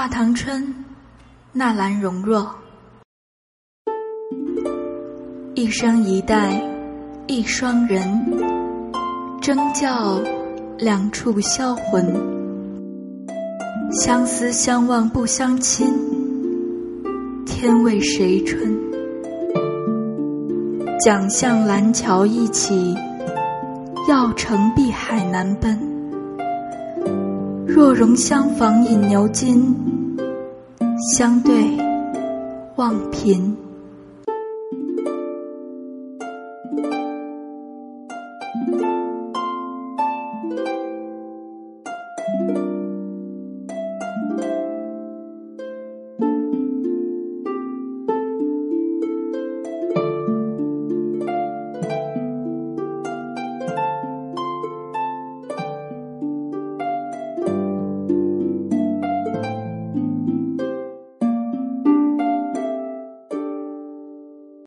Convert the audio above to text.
画堂春，纳兰容若。一生一代，一双人，争教两处销魂。相思相望不相亲，天为谁春？桨向蓝桥一起，要乘碧海难奔。若容相逢饮牛津相对望贫。